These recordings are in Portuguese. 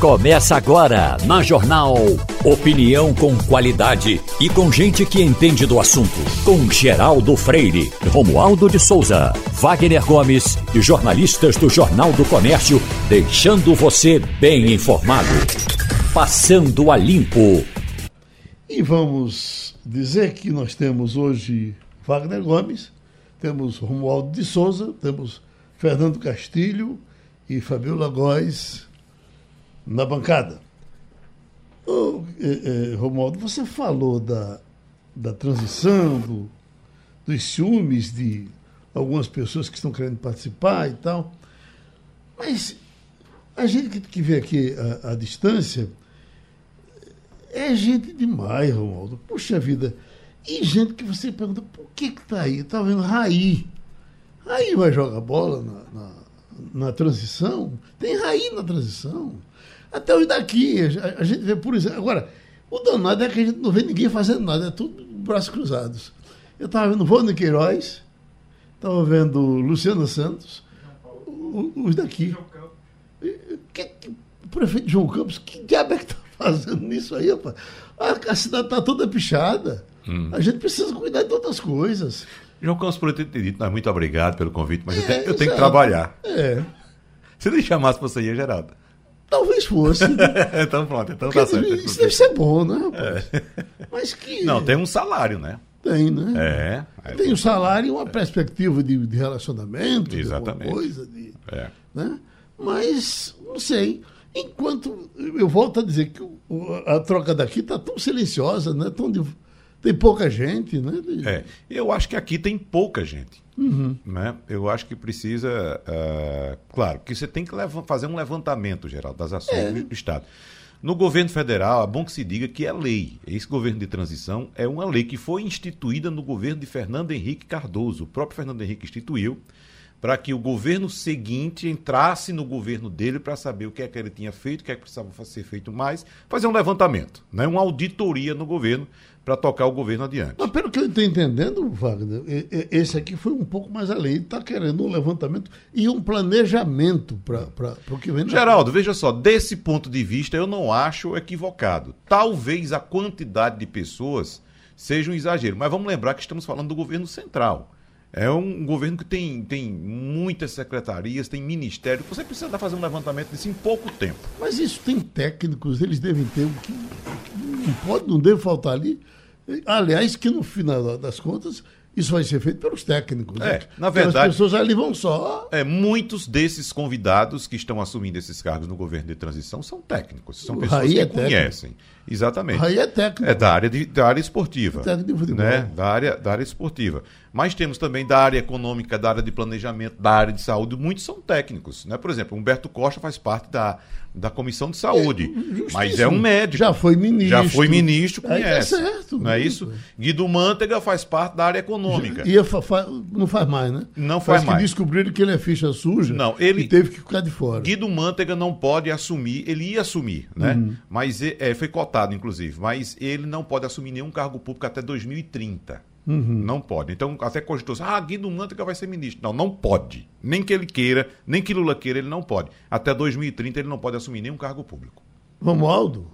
Começa agora na Jornal. Opinião com qualidade e com gente que entende do assunto. Com Geraldo Freire, Romualdo de Souza, Wagner Gomes e jornalistas do Jornal do Comércio, deixando você bem informado. Passando a limpo. E vamos dizer que nós temos hoje Wagner Gomes, temos Romualdo de Souza, temos Fernando Castilho e Fabiola Góes na bancada. Eh, eh, Romualdo, você falou da, da transição, do, dos ciúmes de algumas pessoas que estão querendo participar e tal. Mas a gente que, que vê aqui à, distância é gente demais, Romualdo. Puxa vida. E gente que você pergunta, por que que tá aí? Tá vendo Raí. Raí vai jogar bola na, na, na transição? Tem Raí na transição. Até os daqui, a, a gente vê, por exemplo. Agora, o danado é que a gente não vê ninguém fazendo nada, é tudo braços cruzados. Eu estava vendo Vônia Queiroz, estava vendo Luciano Santos, os daqui. Que, que, o prefeito João Campos, que diabo é que está fazendo nisso aí, rapaz? A, a cidade está toda pichada. Hum. A gente precisa cuidar de outras coisas. João Campos, por ter dito, não, muito obrigado pelo convite, mas é, eu, tenho, eu tenho que trabalhar. É. Se ele chamasse você ia, Geraldo. Talvez fosse. então pronto, então tá certo. Isso deve ser bom, né, rapaz? É. Mas que. Não, tem um salário, né? Tem, né? É. Tem um salário e uma perspectiva de, de relacionamento, Exatamente. de coisa. De, é. né? Mas, não sei. Enquanto. Eu volto a dizer que a troca daqui está tão silenciosa, né? Tão de, tem pouca gente, né? É, eu acho que aqui tem pouca gente. Uhum. Né? Eu acho que precisa. Uh, claro, que você tem que fazer um levantamento geral das ações é. do Estado. No governo federal, é bom que se diga que é lei. Esse governo de transição é uma lei que foi instituída no governo de Fernando Henrique Cardoso. O próprio Fernando Henrique instituiu para que o governo seguinte entrasse no governo dele para saber o que é que ele tinha feito, o que é que precisava ser feito mais, fazer um levantamento, né? uma auditoria no governo para tocar o governo adiante. Mas pelo que eu estou entendendo, Wagner, esse aqui foi um pouco mais além. Está querendo um levantamento e um planejamento para o que vem. Geraldo, veja só, desse ponto de vista eu não acho equivocado. Talvez a quantidade de pessoas seja um exagero, mas vamos lembrar que estamos falando do governo central. É um governo que tem, tem muitas secretarias, tem ministério. Você precisa fazer um levantamento disso em pouco tempo. Mas isso tem técnicos, eles devem ter o que não pode, não deve faltar ali. Aliás, que no final das contas isso vai ser feito pelos técnicos. É, né? na verdade. As pessoas ali vão só. É, muitos desses convidados que estão assumindo esses cargos no governo de transição são técnicos, são pessoas que é conhecem. Exatamente. Raí é técnico. É da área, de, da área esportiva. É técnico de futebol. Né? Da, área, da área esportiva. Mas temos também da área econômica, da área de planejamento, da área de saúde. Muitos são técnicos. Né? Por exemplo, Humberto Costa faz parte da, da Comissão de Saúde. É, mas é um médico. Já foi ministro. Já foi ministro, conhece. Aí tá certo. Não é isso? Guido Mantega faz parte da área econômica. Ia fa não faz mais, né? Não faz, faz mais. que descobriram que ele é ficha suja não, ele, e teve que ficar de fora. Guido Mantega não pode assumir, ele ia assumir, né? Uhum. Mas é, foi cotado, inclusive, mas ele não pode assumir nenhum cargo público até 2030. Uhum. Não pode. Então, até cogitou ah, Guido Mantega vai ser ministro. Não, não pode. Nem que ele queira, nem que Lula queira, ele não pode. Até 2030 ele não pode assumir nenhum cargo público. Romualdo?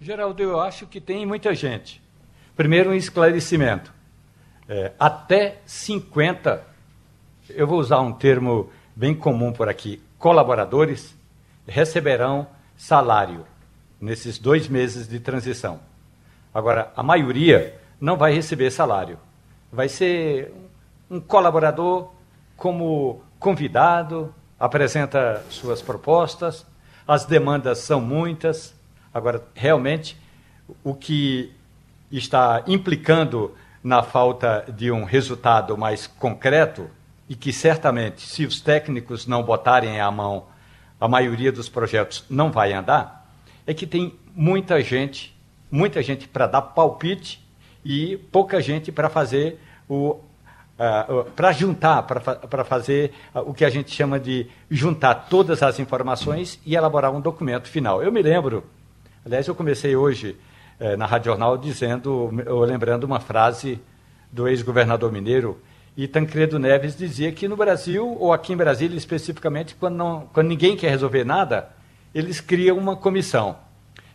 Geraldo, eu acho que tem muita gente. Primeiro, um esclarecimento. É, até 50, eu vou usar um termo bem comum por aqui, colaboradores receberão salário nesses dois meses de transição. Agora, a maioria não vai receber salário. Vai ser um colaborador como convidado, apresenta suas propostas, as demandas são muitas. Agora, realmente, o que está implicando na falta de um resultado mais concreto e que certamente, se os técnicos não botarem a mão, a maioria dos projetos não vai andar, é que tem muita gente, muita gente para dar palpite e pouca gente para fazer o Uh, para juntar, para fazer uh, o que a gente chama de juntar todas as informações e elaborar um documento final. Eu me lembro, aliás, eu comecei hoje uh, na Rádio Jornal dizendo, lembrando uma frase do ex-governador mineiro, e Tancredo Neves dizia que no Brasil, ou aqui em Brasília especificamente, quando, não, quando ninguém quer resolver nada, eles criam uma comissão.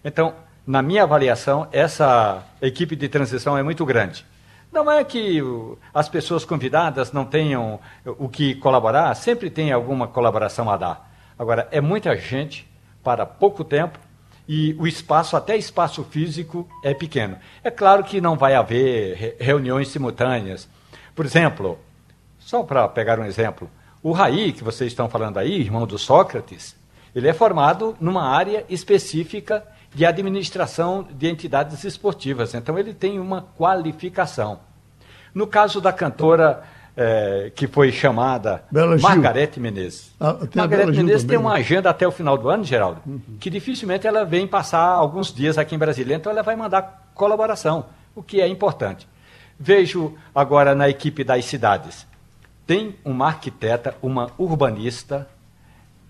Então, na minha avaliação, essa equipe de transição é muito grande. Não é que as pessoas convidadas não tenham o que colaborar, sempre tem alguma colaboração a dar. Agora, é muita gente para pouco tempo e o espaço, até espaço físico, é pequeno. É claro que não vai haver reuniões simultâneas. Por exemplo, só para pegar um exemplo, o Raí, que vocês estão falando aí, irmão do Sócrates, ele é formado numa área específica de administração de entidades esportivas. Então, ele tem uma qualificação. No caso da cantora é, que foi chamada Bela Margarete Gil. Menezes. Ah, Margarete Menezes tem uma né? agenda até o final do ano, Geraldo, uhum. que dificilmente ela vem passar alguns dias aqui em Brasília. Então, ela vai mandar colaboração, o que é importante. Vejo agora na equipe das cidades. Tem uma arquiteta, uma urbanista,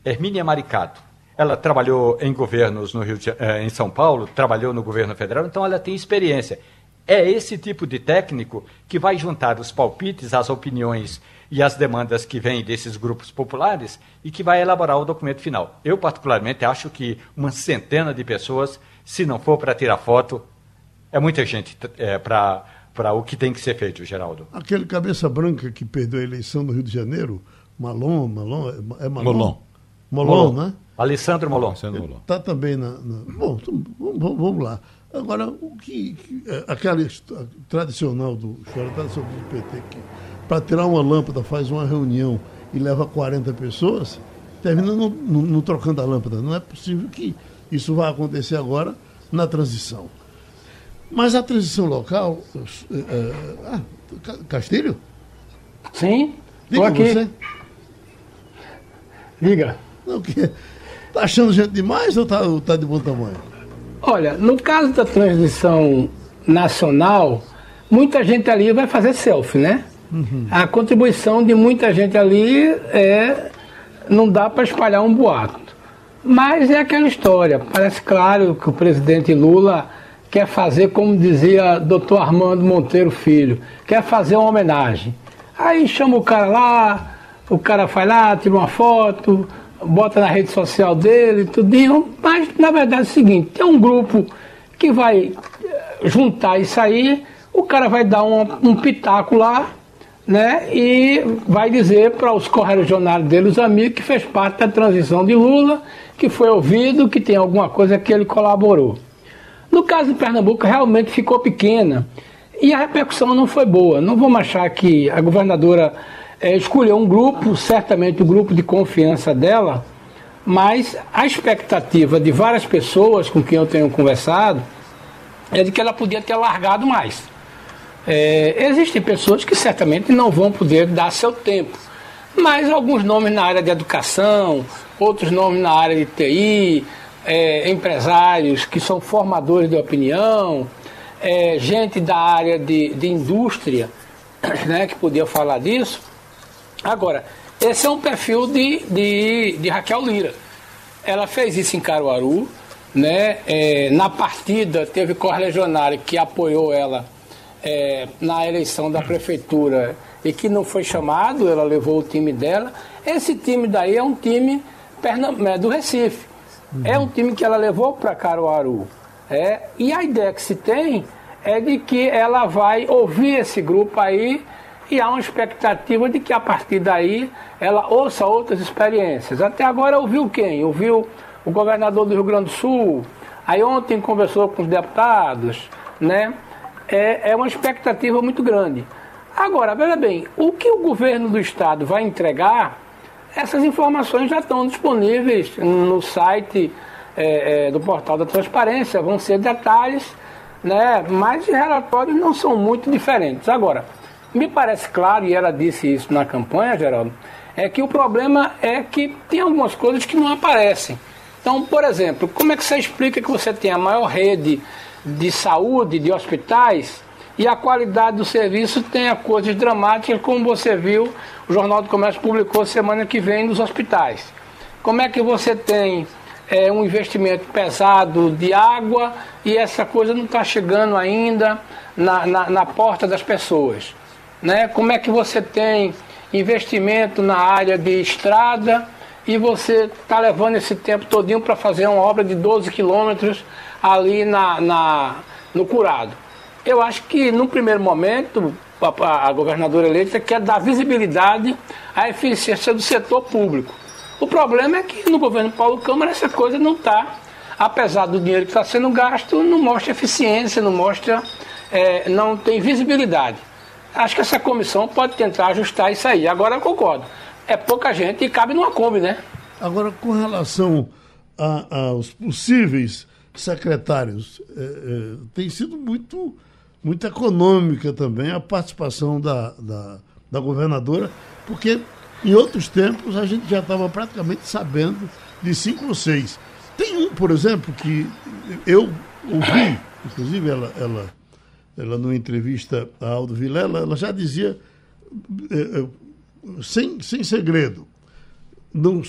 Hermínia Maricato ela trabalhou em governos no Rio de, eh, em São Paulo, trabalhou no governo federal, então ela tem experiência. É esse tipo de técnico que vai juntar os palpites, as opiniões e as demandas que vêm desses grupos populares e que vai elaborar o documento final. Eu, particularmente, acho que uma centena de pessoas, se não for para tirar foto, é muita gente é, para para o que tem que ser feito, Geraldo. Aquele cabeça branca que perdeu a eleição no Rio de Janeiro, Malon, Malon, é Malon? Molon. Molon, né? Alessandro Molon. Está também na, na... Bom, vamos, vamos lá. Agora, o que, que é, aquela tradicional do história tradicional do PT que para tirar uma lâmpada faz uma reunião e leva 40 pessoas, termina não, não, não trocando a lâmpada. Não é possível que isso vá acontecer agora na transição. Mas a transição local. É, é, ah, Castilho? Sim. Diga aqui. você. Diga. Não, que, tá achando gente demais ou tá, tá de bom tamanho? Olha, no caso da transição nacional, muita gente ali vai fazer selfie, né? Uhum. A contribuição de muita gente ali é. Não dá para espalhar um boato. Mas é aquela história. Parece claro que o presidente Lula quer fazer, como dizia doutor Armando Monteiro Filho, quer fazer uma homenagem. Aí chama o cara lá, o cara vai lá, tira uma foto, bota na rede social dele, tudinho. Mas na verdade é o seguinte, tem um grupo que vai eh, juntar isso aí, o cara vai dar um, um pitaco lá, né? E vai dizer para os correligionários dele, os amigos, que fez parte da transição de Lula, que foi ouvido, que tem alguma coisa que ele colaborou. No caso de Pernambuco, realmente ficou pequena e a repercussão não foi boa. Não vamos achar que a governadora é, escolheu um grupo, certamente o grupo de confiança dela, mas a expectativa de várias pessoas com quem eu tenho conversado é de que ela podia ter largado mais. É, existem pessoas que certamente não vão poder dar seu tempo, mas alguns nomes na área de educação, outros nomes na área de TI, é, empresários que são formadores de opinião, é, gente da área de, de indústria, né, que podia falar disso. Agora, esse é um perfil de, de, de Raquel Lira. Ela fez isso em Caruaru, né? É, na partida teve correligionário que apoiou ela é, na eleição da prefeitura e que não foi chamado, ela levou o time dela. Esse time daí é um time é, do Recife. É um time que ela levou para Caruaru. É, e a ideia que se tem é de que ela vai ouvir esse grupo aí e há uma expectativa de que a partir daí ela ouça outras experiências. Até agora ouviu quem? Ouviu o governador do Rio Grande do Sul, aí ontem conversou com os deputados, né? É, é uma expectativa muito grande. Agora, veja bem, o que o governo do estado vai entregar essas informações já estão disponíveis no site é, é, do portal da transparência, vão ser detalhes, né? mas os relatórios não são muito diferentes. Agora, me parece claro, e ela disse isso na campanha, Geraldo, é que o problema é que tem algumas coisas que não aparecem. Então, por exemplo, como é que você explica que você tem a maior rede de saúde, de hospitais, e a qualidade do serviço tenha coisas dramáticas, como você viu, o Jornal do Comércio publicou semana que vem nos hospitais. Como é que você tem é, um investimento pesado de água e essa coisa não está chegando ainda na, na, na, porta das pessoas? Né? Como é que você tem investimento na área de estrada e você está levando esse tempo todinho para fazer uma obra de 12 quilômetros ali na, na, no curado. Eu acho que, no primeiro momento, a, a governadora eleita quer dar visibilidade à eficiência do setor público. O problema é que no governo Paulo Câmara essa coisa não está, apesar do dinheiro que está sendo gasto, não mostra eficiência, não mostra, é, não tem visibilidade. Acho que essa comissão pode tentar ajustar isso aí. Agora eu concordo. É pouca gente e cabe numa Kombi, né? Agora, com relação a, aos possíveis secretários, é, é, tem sido muito, muito econômica também a participação da, da, da governadora, porque em outros tempos a gente já estava praticamente sabendo de cinco ou seis. Tem um, por exemplo, que eu ouvi, inclusive ela, ela ela numa entrevista a Aldo Vilela, ela já dizia, é, é, sem, sem segredo, não,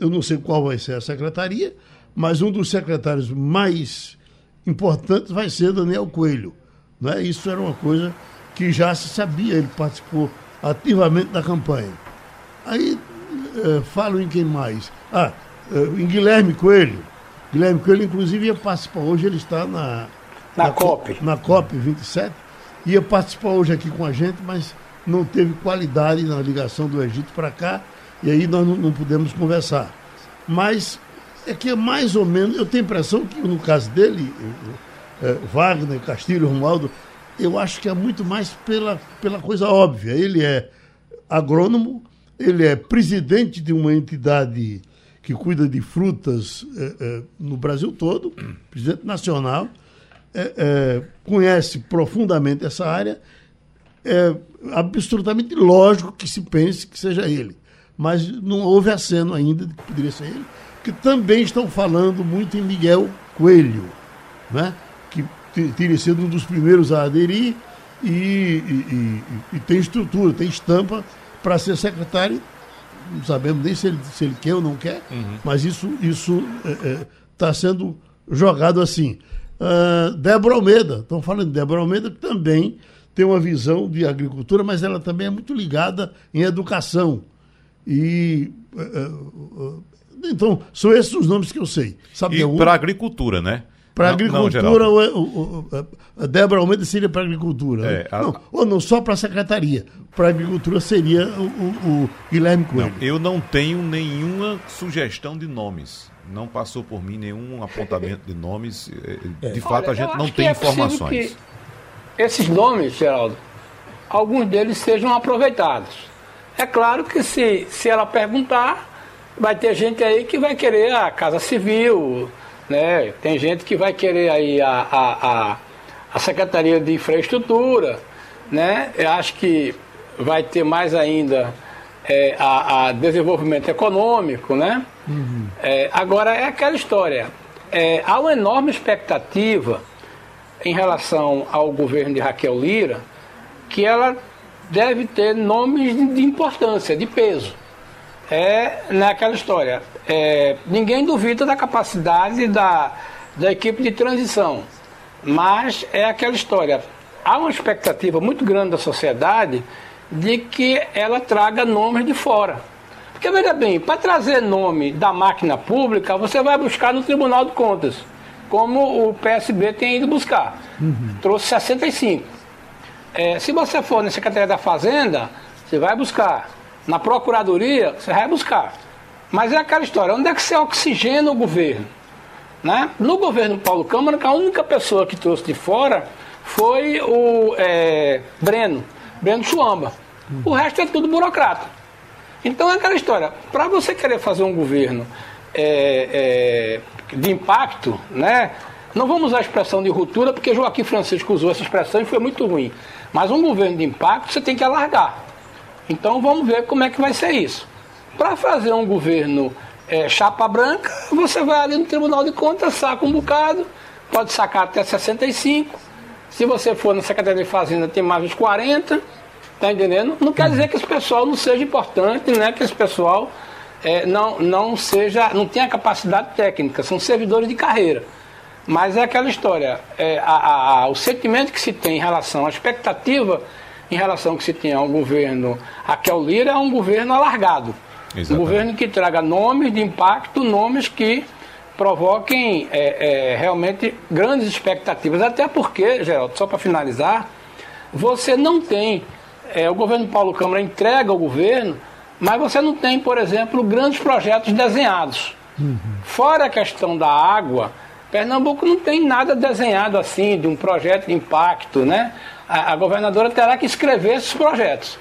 eu não sei qual vai ser a secretaria, mas um dos secretários mais importantes vai ser Daniel Coelho. Né? Isso era uma coisa que já se sabia, ele participou ativamente da campanha. Aí é, falo em quem mais? Ah, em Guilherme Coelho. Guilherme Coelho, inclusive, ia participar. Hoje ele está na, na, na COP. Na COP 27. Ia participar hoje aqui com a gente, mas não teve qualidade na ligação do Egito para cá, e aí nós não, não pudemos conversar. Mas é que é mais ou menos, eu tenho a impressão que no caso dele, é, Wagner, Castilho, Romualdo, eu acho que é muito mais pela, pela coisa óbvia. Ele é agrônomo, ele é presidente de uma entidade que cuida de frutas é, é, no Brasil todo, presidente nacional, é, é, conhece profundamente essa área, é absolutamente lógico que se pense que seja ele. Mas não houve aceno ainda de que poderia ser ele, que também estão falando muito em Miguel Coelho, né? que teria sido um dos primeiros a aderir e, e, e, e tem estrutura, tem estampa para ser secretário. Não sabemos nem se ele, se ele quer ou não quer, uhum. mas isso está isso, é, é, sendo jogado assim. Uh, Débora Almeida, estão falando de Débora Almeida, que também tem uma visão de agricultura, mas ela também é muito ligada em educação. E. Uh, uh, então, são esses os nomes que eu sei. Sabe e para agricultura, né? Para agricultura, o, o, o, a Débora Almeida seria para agricultura. É, a... não, ou não, só para a secretaria. Para agricultura seria o, Guilherme Coelho. Não, eu não tenho nenhuma sugestão de nomes não passou por mim nenhum apontamento de nomes. Eh, de é. fato, Olha, a gente não tem é informações. esses nomes, Geraldo, alguns deles sejam aproveitados. É claro que se, se ela perguntar, vai ter gente aí que vai querer a Casa Civil, né? tem gente que vai querer aí a, a, a, a Secretaria de Infraestrutura, né? Eu acho que vai ter mais ainda é, a, a, desenvolvimento econômico, né? Uhum. É, agora é aquela história. É, há uma enorme expectativa em relação ao governo de Raquel Lira que ela deve ter nomes de importância, de peso. É naquela história. É, ninguém duvida da capacidade da, da equipe de transição, mas é aquela história. Há uma expectativa muito grande da sociedade de que ela traga nomes de fora. Porque veja bem, para trazer nome da máquina pública, você vai buscar no Tribunal de Contas, como o PSB tem ido buscar. Uhum. Trouxe 65. É, se você for na Secretaria da Fazenda, você vai buscar. Na Procuradoria, você vai buscar. Mas é aquela história, onde é que você oxigena o governo? Né? No governo Paulo Câmara, a única pessoa que trouxe de fora foi o é, Breno. Breno Chuamba. O resto é tudo burocrata. Então é aquela história. Para você querer fazer um governo é, é, de impacto, né? Não vamos usar a expressão de ruptura, porque Joaquim Francisco usou essa expressão e foi muito ruim. Mas um governo de impacto você tem que alargar. Então vamos ver como é que vai ser isso. Para fazer um governo é, chapa branca, você vai ali no Tribunal de Contas, saca um bocado, pode sacar até 65 se você for na Secretaria de Fazenda, tem mais uns 40, tá entendendo? Não quer dizer que esse pessoal não seja importante, né? Que esse pessoal é, não, não seja, não tenha capacidade técnica, são servidores de carreira. Mas é aquela história, é, a, a, o sentimento que se tem em relação, a expectativa em relação que se tem ao governo Raquel Lira é um governo alargado. Exatamente. Um governo que traga nomes de impacto, nomes que provoquem é, é, realmente grandes expectativas. Até porque, Geraldo, só para finalizar, você não tem. É, o governo Paulo Câmara entrega ao governo, mas você não tem, por exemplo, grandes projetos desenhados. Uhum. Fora a questão da água, Pernambuco não tem nada desenhado assim, de um projeto de impacto, né? A, a governadora terá que escrever esses projetos.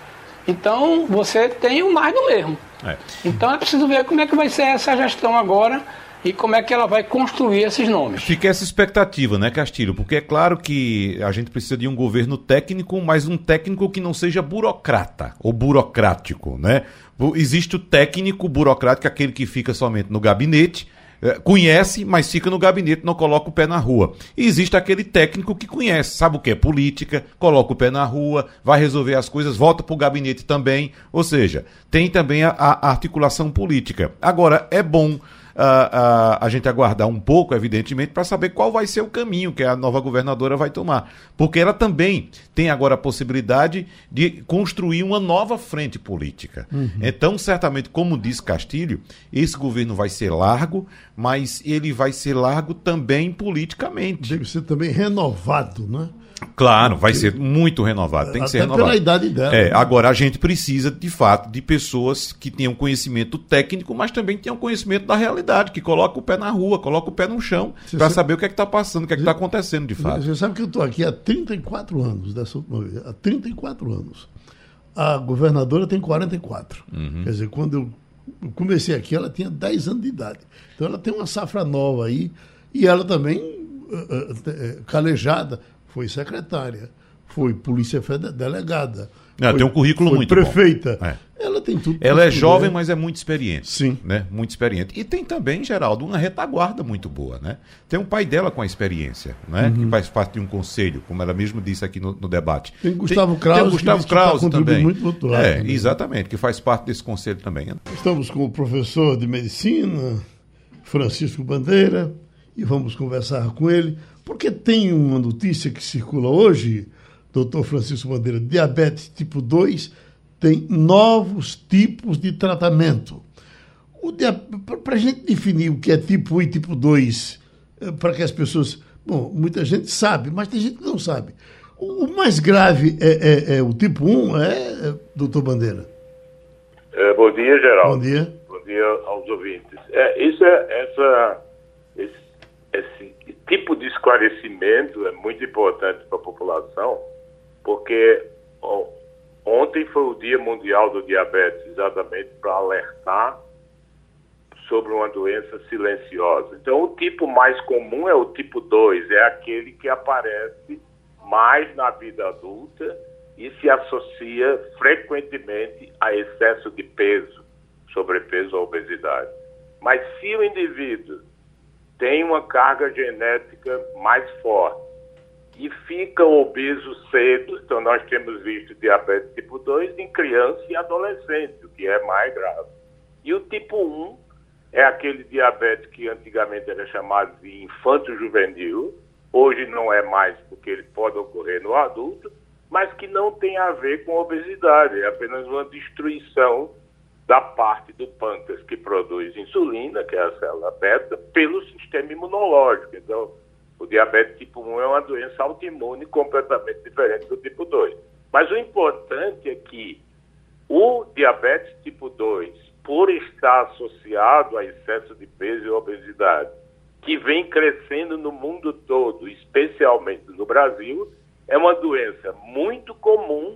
Então, você tem o mais do mesmo. É. Então, é preciso ver como é que vai ser essa gestão agora e como é que ela vai construir esses nomes. Fica essa expectativa, né, Castilho? Porque é claro que a gente precisa de um governo técnico, mas um técnico que não seja burocrata ou burocrático, né? Existe o técnico burocrático, aquele que fica somente no gabinete, é, conhece, mas fica no gabinete, não coloca o pé na rua. E existe aquele técnico que conhece, sabe o que é política, coloca o pé na rua, vai resolver as coisas, volta para o gabinete também. Ou seja, tem também a, a articulação política. Agora, é bom a, a, a gente aguardar um pouco, evidentemente, para saber qual vai ser o caminho que a nova governadora vai tomar. Porque ela também tem agora a possibilidade de construir uma nova frente política. Uhum. Então, certamente, como diz Castilho, esse governo vai ser largo, mas ele vai ser largo também politicamente. Deve ser também renovado, né? Claro, vai ser muito renovado, tem que ser renovado. pela idade dela. É, agora a gente precisa, de fato, de pessoas que tenham conhecimento técnico, mas também tenham conhecimento da realidade, que coloca o pé na rua, coloca o pé no chão, para saber o que é que está passando, o que é que está acontecendo de fato. Você sabe que eu estou aqui há 34 anos, dessa última vez, há 34 anos. A governadora tem 44. Uhum. Quer dizer, quando eu comecei aqui, ela tinha 10 anos de idade. Então ela tem uma safra nova aí, e ela também, uh, uh, calejada, foi secretária, foi polícia federal, delegada. Ela tem um currículo muito prefeita. bom. É. Ela tem tudo. Ela é jovem, mas é muito experiente. Sim. Né? Muito experiente. E tem também, Geraldo, uma retaguarda muito boa, né? Tem um pai dela com a experiência, né? Uhum. Que faz parte de um conselho, como ela mesmo disse aqui no, no debate. Tem Gustavo Krause. Tem Gustavo Krause também. Muito votuado, é, também. exatamente, que faz parte desse conselho também. Estamos com o professor de medicina, Francisco Bandeira, e vamos conversar com ele porque tem uma notícia que circula hoje, doutor Francisco Bandeira, diabetes tipo 2 tem novos tipos de tratamento. Para a gente definir o que é tipo 1 e tipo 2, eh, para que as pessoas. Bom, muita gente sabe, mas tem gente que não sabe. O mais grave é, é, é o tipo 1, é, é, doutor Bandeira? É, bom dia, Geraldo. Bom dia. Bom dia aos ouvintes. É, isso é, essa, esse tipo de esclarecimento é muito importante para a população, porque ó, ontem foi o Dia Mundial do Diabetes, exatamente para alertar sobre uma doença silenciosa. Então, o tipo mais comum é o tipo 2, é aquele que aparece mais na vida adulta e se associa frequentemente a excesso de peso, sobrepeso ou obesidade. Mas se o indivíduo tem uma carga genética mais forte e fica obeso cedo, então nós temos visto diabetes tipo 2 em criança e adolescente, o que é mais grave. E o tipo 1 é aquele diabetes que antigamente era chamado de infanto-juvenil, hoje não é mais porque ele pode ocorrer no adulto, mas que não tem a ver com obesidade, é apenas uma destruição da parte do pâncreas que produz insulina, que é a célula beta, pelo sistema imunológico. Então, o diabetes tipo 1 é uma doença autoimune completamente diferente do tipo 2. Mas o importante é que o diabetes tipo 2, por estar associado a excesso de peso e obesidade, que vem crescendo no mundo todo, especialmente no Brasil, é uma doença muito comum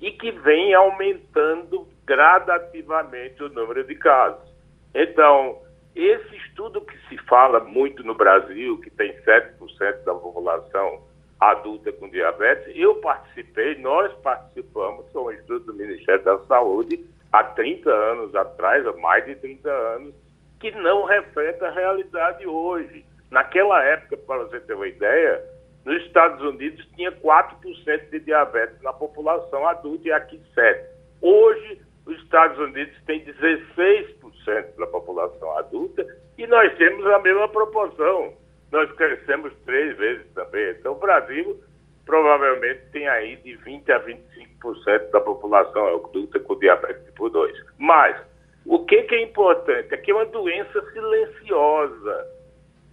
e que vem aumentando gradativamente o número de casos. Então, esse estudo que se fala muito no Brasil, que tem 7% da população adulta com diabetes, eu participei, nós participamos, foi um estudo do Ministério da Saúde há 30 anos atrás, há mais de 30 anos, que não reflete a realidade hoje. Naquela época, para você ter uma ideia, nos Estados Unidos tinha 4% de diabetes na população adulta e aqui 7%. Hoje, os Estados Unidos têm 16% da população adulta e nós temos a mesma proporção. Nós crescemos três vezes também. Então, o Brasil provavelmente tem aí de 20% a 25% da população adulta com diabetes tipo 2. Mas O que, que é importante? É que é uma doença silenciosa.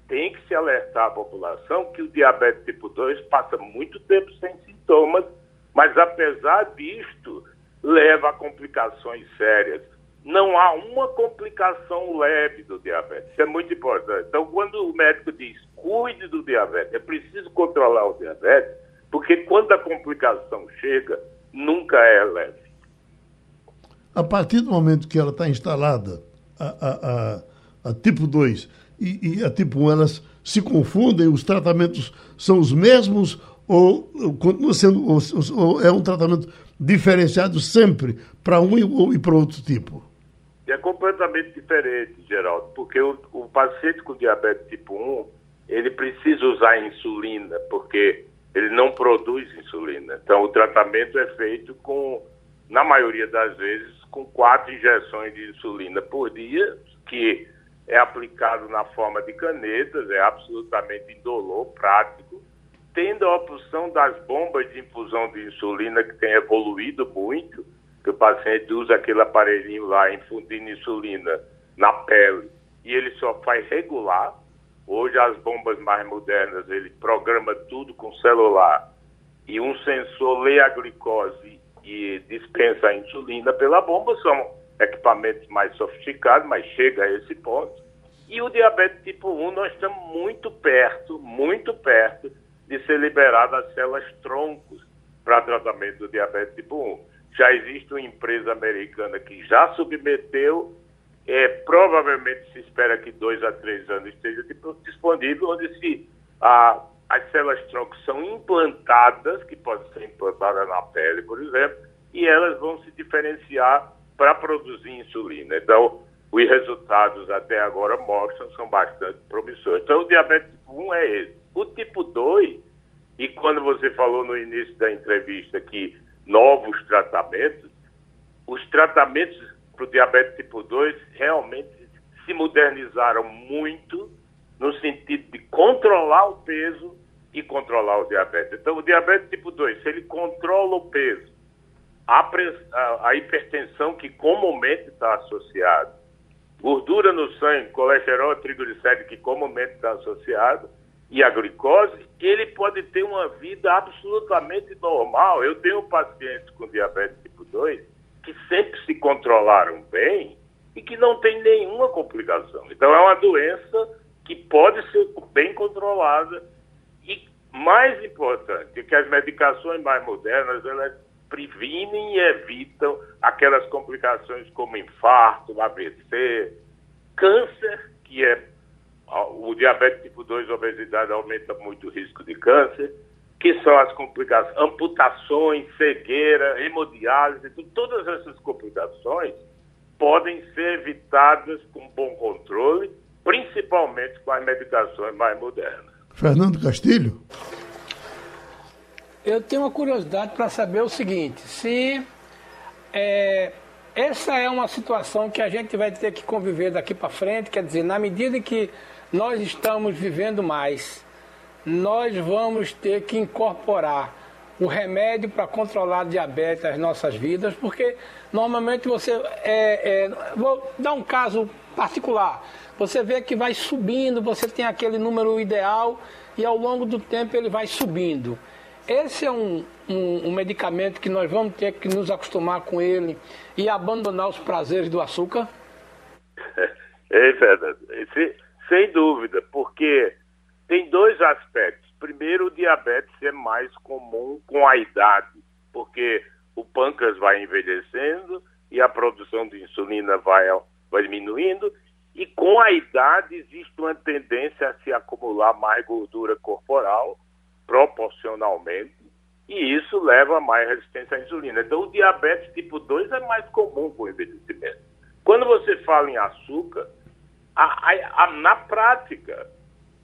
Tem que se alertar a população que o diabetes tipo 2 passa muito tempo sem sintomas, mas apesar disto, leva a complicações sérias. Não há uma complicação leve do diabetes. Isso é muito importante. Então, quando o médico diz cuide do diabetes, é preciso controlar o diabetes, porque quando a complicação chega, nunca é leve. A partir do momento que ela está instalada, a, a, a, a tipo 2 e, e, a tipo 1, elas se confundem, os tratamentos são os mesmos ou continua sendo ou, ou é um tratamento diferenciado sempre para um e, para outro tipo? É completamente diferente, Geraldo, porque o, o paciente com diabetes tipo 1, ele precisa usar insulina, porque ele não produz insulina. Então, o tratamento é feito com, na maioria das vezes, com quatro injeções de insulina por dia, que é aplicado na forma de canetas, é absolutamente indolor, prático, tendo a opção das bombas de infusão de insulina, que tem evoluído muito, que o paciente usa aquele aparelhinho lá, infundindo insulina na pele, e ele só faz regular. Hoje as bombas mais modernas, ele programa tudo com celular, e um sensor lê a glicose e dispensa a insulina pela bomba, são equipamentos mais sofisticados, mas chega a esse ponto. E o diabetes tipo 1, nós estamos muito perto, muito perto de ser liberada as células troncos para tratamento do diabetes tipo 1. Já existe uma empresa americana que já submeteu, é, provavelmente se espera que dois a três anos esteja disponível, onde se a, as células troncos são implantadas, que podem ser implantadas na pele, por exemplo, e elas vão se diferenciar para produzir insulina. Então, os resultados até agora mostram são bastante promissores. Então, o diabetes tipo 1 é esse. O tipo 2, e quando você falou no início da entrevista que novos tratamentos, os tratamentos para o diabetes tipo 2 realmente se modernizaram muito no sentido de controlar o peso e controlar o diabetes. Então, o diabetes tipo 2, se ele controla o peso, a, a, hipertensão que comumente está associada, gordura no sangue, colesterol, triglicérido que comumente está associado, e a glicose, ele pode ter uma vida absolutamente normal. Eu tenho pacientes com diabetes tipo 2 que sempre se controlaram bem e que não tem nenhuma complicação. Então é uma doença que pode ser bem controlada e mais importante, que as medicações mais modernas, elas previnem e evitam aquelas complicações como infarto, AVC, câncer, que é o diabetes tipo 2, obesidade, aumenta muito o risco de câncer, que são as complicações, amputações, cegueira, hemodiálise, todas essas complicações podem ser evitadas com bom controle, principalmente com as medicações mais modernas. Fernando Castilho? Eu tenho uma curiosidade para saber o seguinte: se é, essa é uma situação que a gente vai ter que conviver daqui para frente, quer dizer, na medida que nós estamos vivendo mais. Nós vamos ter que incorporar o remédio para controlar a diabetes nas nossas vidas, porque normalmente você. É, é, vou dar um caso particular. Você vê que vai subindo, você tem aquele número ideal e ao longo do tempo ele vai subindo. Esse é um, um, um medicamento que nós vamos ter que nos acostumar com ele e abandonar os prazeres do açúcar? Ei, Fernando, esse, sem dúvida, porque tem dois aspectos. Primeiro, o diabetes é mais comum com a idade, porque o pâncreas vai envelhecendo e a produção de insulina vai, vai diminuindo, e com a idade existe uma tendência a se acumular mais gordura corporal, proporcionalmente, e isso leva a mais resistência à insulina. Então, o diabetes tipo 2 é mais comum com o envelhecimento. Quando você fala em açúcar, a, a, a, na prática,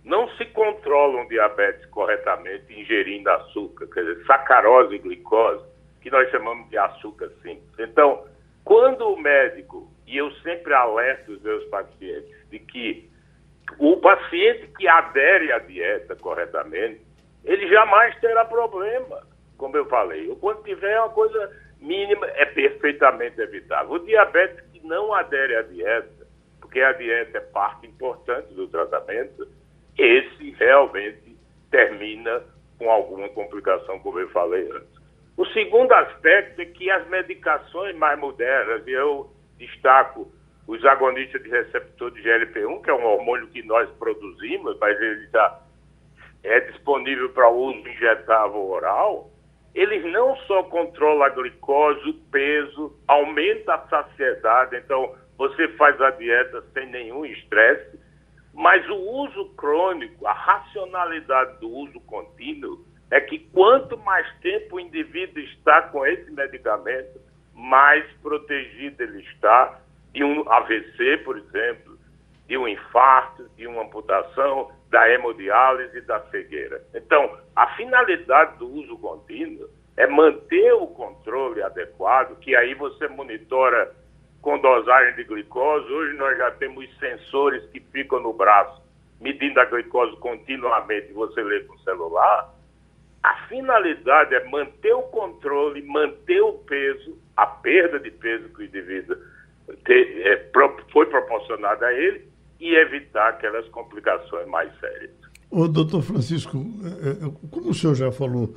não se controla um diabetes corretamente ingerindo açúcar, quer dizer, sacarose e glicose, que nós chamamos de açúcar simples. Então, quando o médico, e eu sempre alerto os meus pacientes, de que o paciente que adere à dieta corretamente, ele jamais terá problema, como eu falei. Quando tiver uma coisa mínima, é perfeitamente evitável. O diabetes que não adere à dieta, porque a dieta é parte importante do tratamento, esse realmente termina com alguma complicação, como eu falei antes. O segundo aspecto é que as medicações mais modernas, e eu destaco os agonistas de receptor de GLP-1, que é um hormônio que nós produzimos, mas ele já é disponível para uso injetável oral, eles não só controlam a glicose, o peso, aumenta a saciedade, então você faz a dieta sem nenhum estresse, mas o uso crônico, a racionalidade do uso contínuo, é que quanto mais tempo o indivíduo está com esse medicamento, mais protegido ele está de um AVC, por exemplo, de um infarto, de uma amputação, da hemodiálise da cegueira. Então, a finalidade do uso contínuo é manter o controle adequado, que aí você monitora com dosagem de glicose. Hoje nós já temos sensores que ficam no braço, medindo a glicose continuamente, você lê com o celular. A finalidade é manter o controle, manter o peso, a perda de peso que o indivíduo é, foi proporcionada a ele e evitar aquelas complicações mais sérias. O doutor Francisco, é, é, como o senhor já falou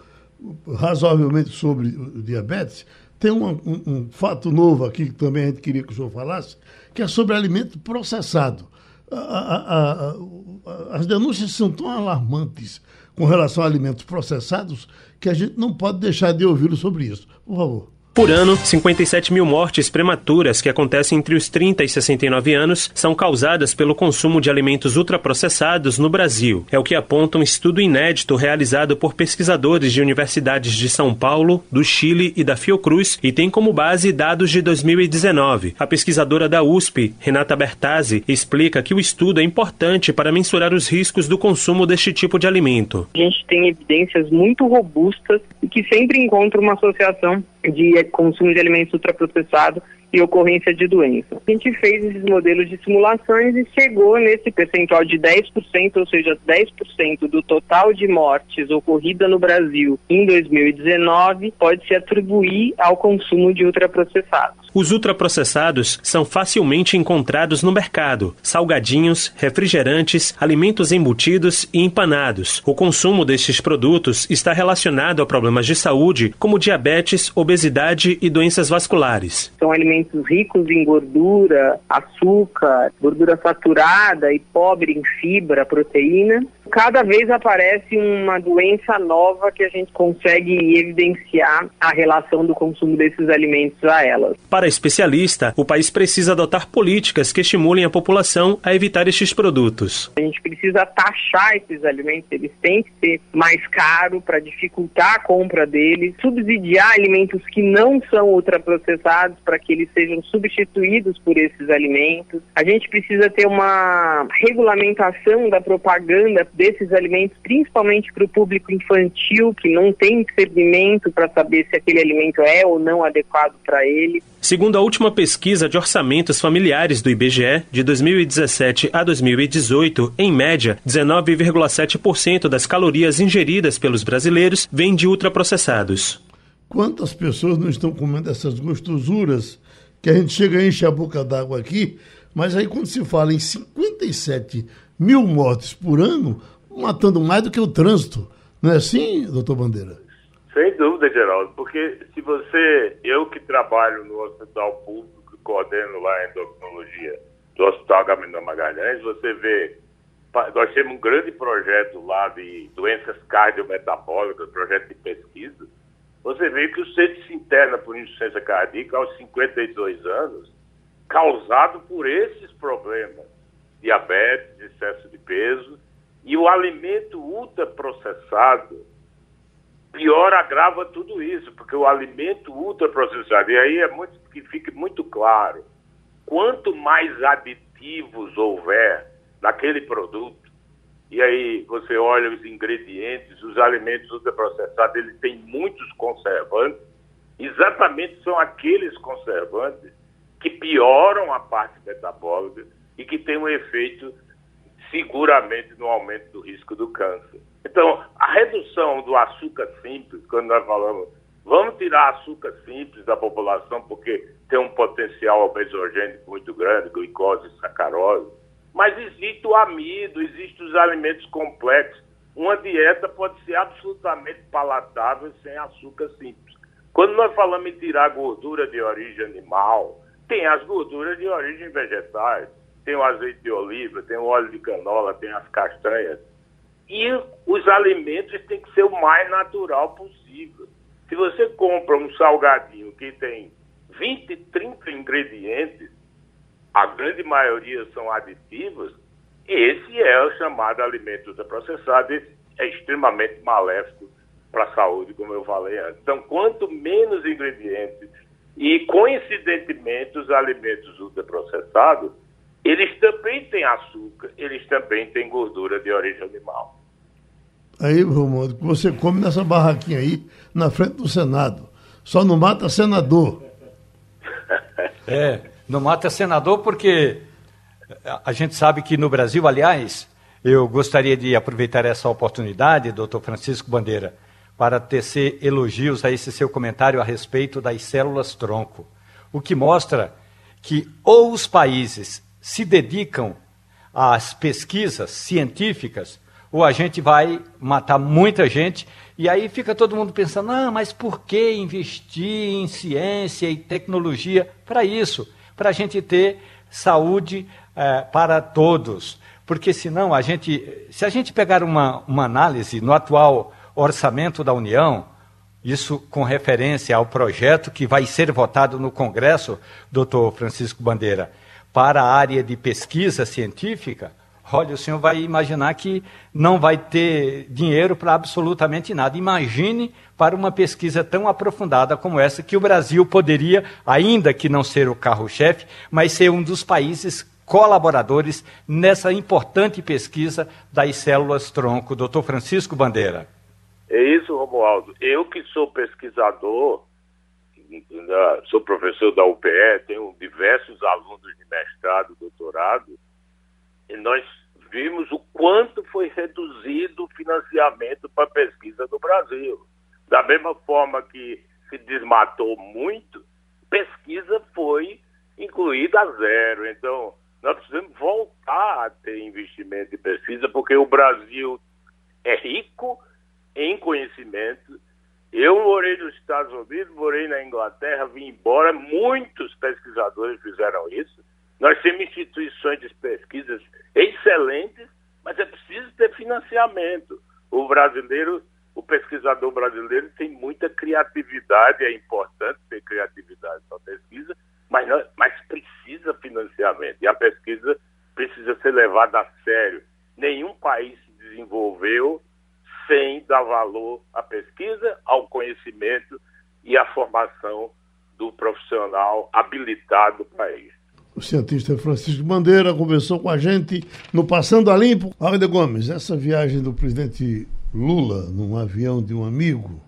razoavelmente sobre o diabetes, tem um, um, um, fato novo aqui que também a gente queria que o senhor falasse, que é sobre alimento processado. A, a, a, as denúncias são tão alarmantes com relação a alimentos processados que a gente não pode deixar de ouvi-lo sobre isso. Por favor. Por ano, 57 mil mortes prematuras que acontecem entre os 30 e 69 anos são causadas pelo consumo de alimentos ultraprocessados no Brasil. É o que aponta um estudo inédito realizado por pesquisadores de universidades de São Paulo, do Chile e da Fiocruz e tem como base dados de 2019. A pesquisadora da USP, Renata Bertazzi, explica que o estudo é importante para mensurar os riscos do consumo deste tipo de alimento. A gente tem evidências muito robustas e que sempre encontram uma associação de consumo de alimentos ultraprocessados e ocorrência de doença. A gente fez esses modelos de simulações e chegou nesse percentual de 10%, ou seja, 10% do total de mortes ocorrida no Brasil em 2019 pode se atribuir ao consumo de ultraprocessados. Os ultraprocessados são facilmente encontrados no mercado: salgadinhos, refrigerantes, alimentos embutidos e empanados. O consumo destes produtos está relacionado a problemas de saúde, como diabetes, obesidade e doenças vasculares. São alimentos ricos em gordura, açúcar, gordura saturada e pobre em fibra, proteína. Cada vez aparece uma doença nova que a gente consegue evidenciar a relação do consumo desses alimentos a elas. Para a especialista, o país precisa adotar políticas que estimulem a população a evitar estes produtos. A gente precisa taxar esses alimentos, eles têm que ser mais caros para dificultar a compra deles, subsidiar alimentos que não são ultraprocessados para que eles sejam substituídos por esses alimentos. A gente precisa ter uma regulamentação da propaganda desses alimentos, principalmente para o público infantil, que não tem discernimento para saber se aquele alimento é ou não adequado para ele. Segundo a última pesquisa de orçamentos familiares do IBGE, de 2017 a 2018, em média, 19,7% das calorias ingeridas pelos brasileiros vêm de ultraprocessados. Quantas pessoas não estão comendo essas gostosuras que a gente chega a encher a boca d'água aqui, mas aí quando se fala em 57 mil mortes por ano, matando mais do que o trânsito. Não é assim, doutor Bandeira? Sem dúvida, Geraldo, porque se você, eu que trabalho no hospital público, coordeno lá a endocrinologia do Hospital Gabriel Magalhães, você vê, nós temos um grande projeto lá de doenças cardiometabólicas, projeto de pesquisa, você vê que o centro se interna por insuficiência cardíaca aos 52 anos, causado por esses problemas, diabetes, excesso de peso, e o alimento ultraprocessado, pior agrava tudo isso, porque o alimento ultraprocessado, e aí é muito que fique muito claro, quanto mais aditivos houver naquele produto, e aí você olha os ingredientes, os alimentos ultraprocessados, eles têm muitos conservantes, exatamente são aqueles conservantes que pioram a parte metabólica e que têm um efeito seguramente no aumento do risco do câncer. Então, a redução do açúcar simples, quando nós falamos Vamos tirar açúcar simples da população, porque tem um potencial obesogênico muito grande, glicose e sacarose. Mas existe o amido, existem os alimentos complexos. Uma dieta pode ser absolutamente palatável sem açúcar simples. Quando nós falamos em tirar gordura de origem animal, tem as gorduras de origem vegetais, tem o azeite de oliva, tem o óleo de canola, tem as castanhas. E os alimentos têm que ser o mais natural possível. Se você compra um salgadinho que tem 20, 30 ingredientes, a grande maioria são aditivos, esse é o chamado alimento ultraprocessado, esse é extremamente maléfico para a saúde, como eu falei antes. Então, quanto menos ingredientes e, coincidentemente, os alimentos ultraprocessados, eles também têm açúcar, eles também têm gordura de origem animal. Aí, Romualdo, que você come nessa barraquinha aí, na frente do Senado. Só não mata senador. É, não mata senador porque a gente sabe que no Brasil, aliás, eu gostaria de aproveitar essa oportunidade, doutor Francisco Bandeira, para tecer elogios a esse seu comentário a respeito das células tronco. O que mostra que ou os países se dedicam às pesquisas científicas, ou a gente vai matar muita gente, e aí fica todo mundo pensando: ah, mas por que investir em ciência e tecnologia? Para isso, para a gente ter saúde é, para todos. Porque senão a gente, se a gente pegar uma, uma análise no atual orçamento da União, isso com referência ao projeto que vai ser votado no Congresso, doutor Francisco Bandeira, para a área de pesquisa científica, olha, o senhor vai imaginar que não vai ter dinheiro para absolutamente nada. Imagine para uma pesquisa tão aprofundada como essa, que o Brasil poderia, ainda que não ser o carro-chefe, mas ser um dos países colaboradores nessa importante pesquisa das células tronco. Doutor Francisco Bandeira. É isso, Romualdo. Eu que sou pesquisador, sou professor da UPE, tenho diversos alunos de mestrado, doutorado, e nós vimos o quanto foi reduzido o financiamento para pesquisa no Brasil. Da mesma forma que se desmatou muito, pesquisa foi incluída a zero. Então, nós precisamos voltar a ter investimento em pesquisa, porque o Brasil é rico em conhecimento. Eu morei nos Estados Unidos, morei na Inglaterra, vim embora, muitos pesquisadores fizeram isso. Nós temos instituições de pesquisas excelentes, mas é preciso ter financiamento. O brasileiro, o pesquisador brasileiro tem muita criatividade, é importante ter criatividade para pesquisa, mas, não, mas precisa financiamento. E a pesquisa precisa ser levada a sério. Nenhum país se desenvolveu dar valor à pesquisa, ao conhecimento e à formação do profissional habilitado para isso. O cientista Francisco Bandeira conversou com a gente no Passando a Limpo. Wagner Gomes, essa viagem do presidente Lula num avião de um amigo.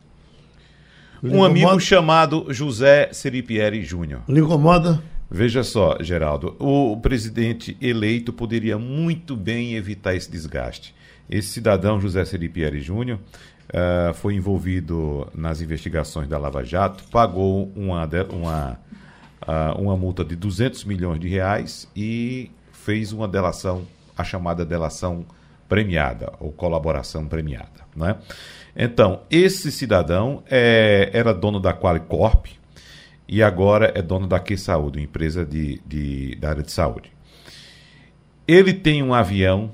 Um amigo chamado José Seripieri Júnior. Lhe incomoda? Veja só, Geraldo, o presidente eleito poderia muito bem evitar esse desgaste. Esse cidadão, José Seripieri Júnior, uh, foi envolvido nas investigações da Lava Jato, pagou uma, uma uh, uma multa de 200 milhões de reais e fez uma delação, a chamada delação premiada ou colaboração premiada. Né? Então, esse cidadão é, era dono da Qualicorp e agora é dono da Que Saúde, uma empresa de, de, da área de saúde. Ele tem um avião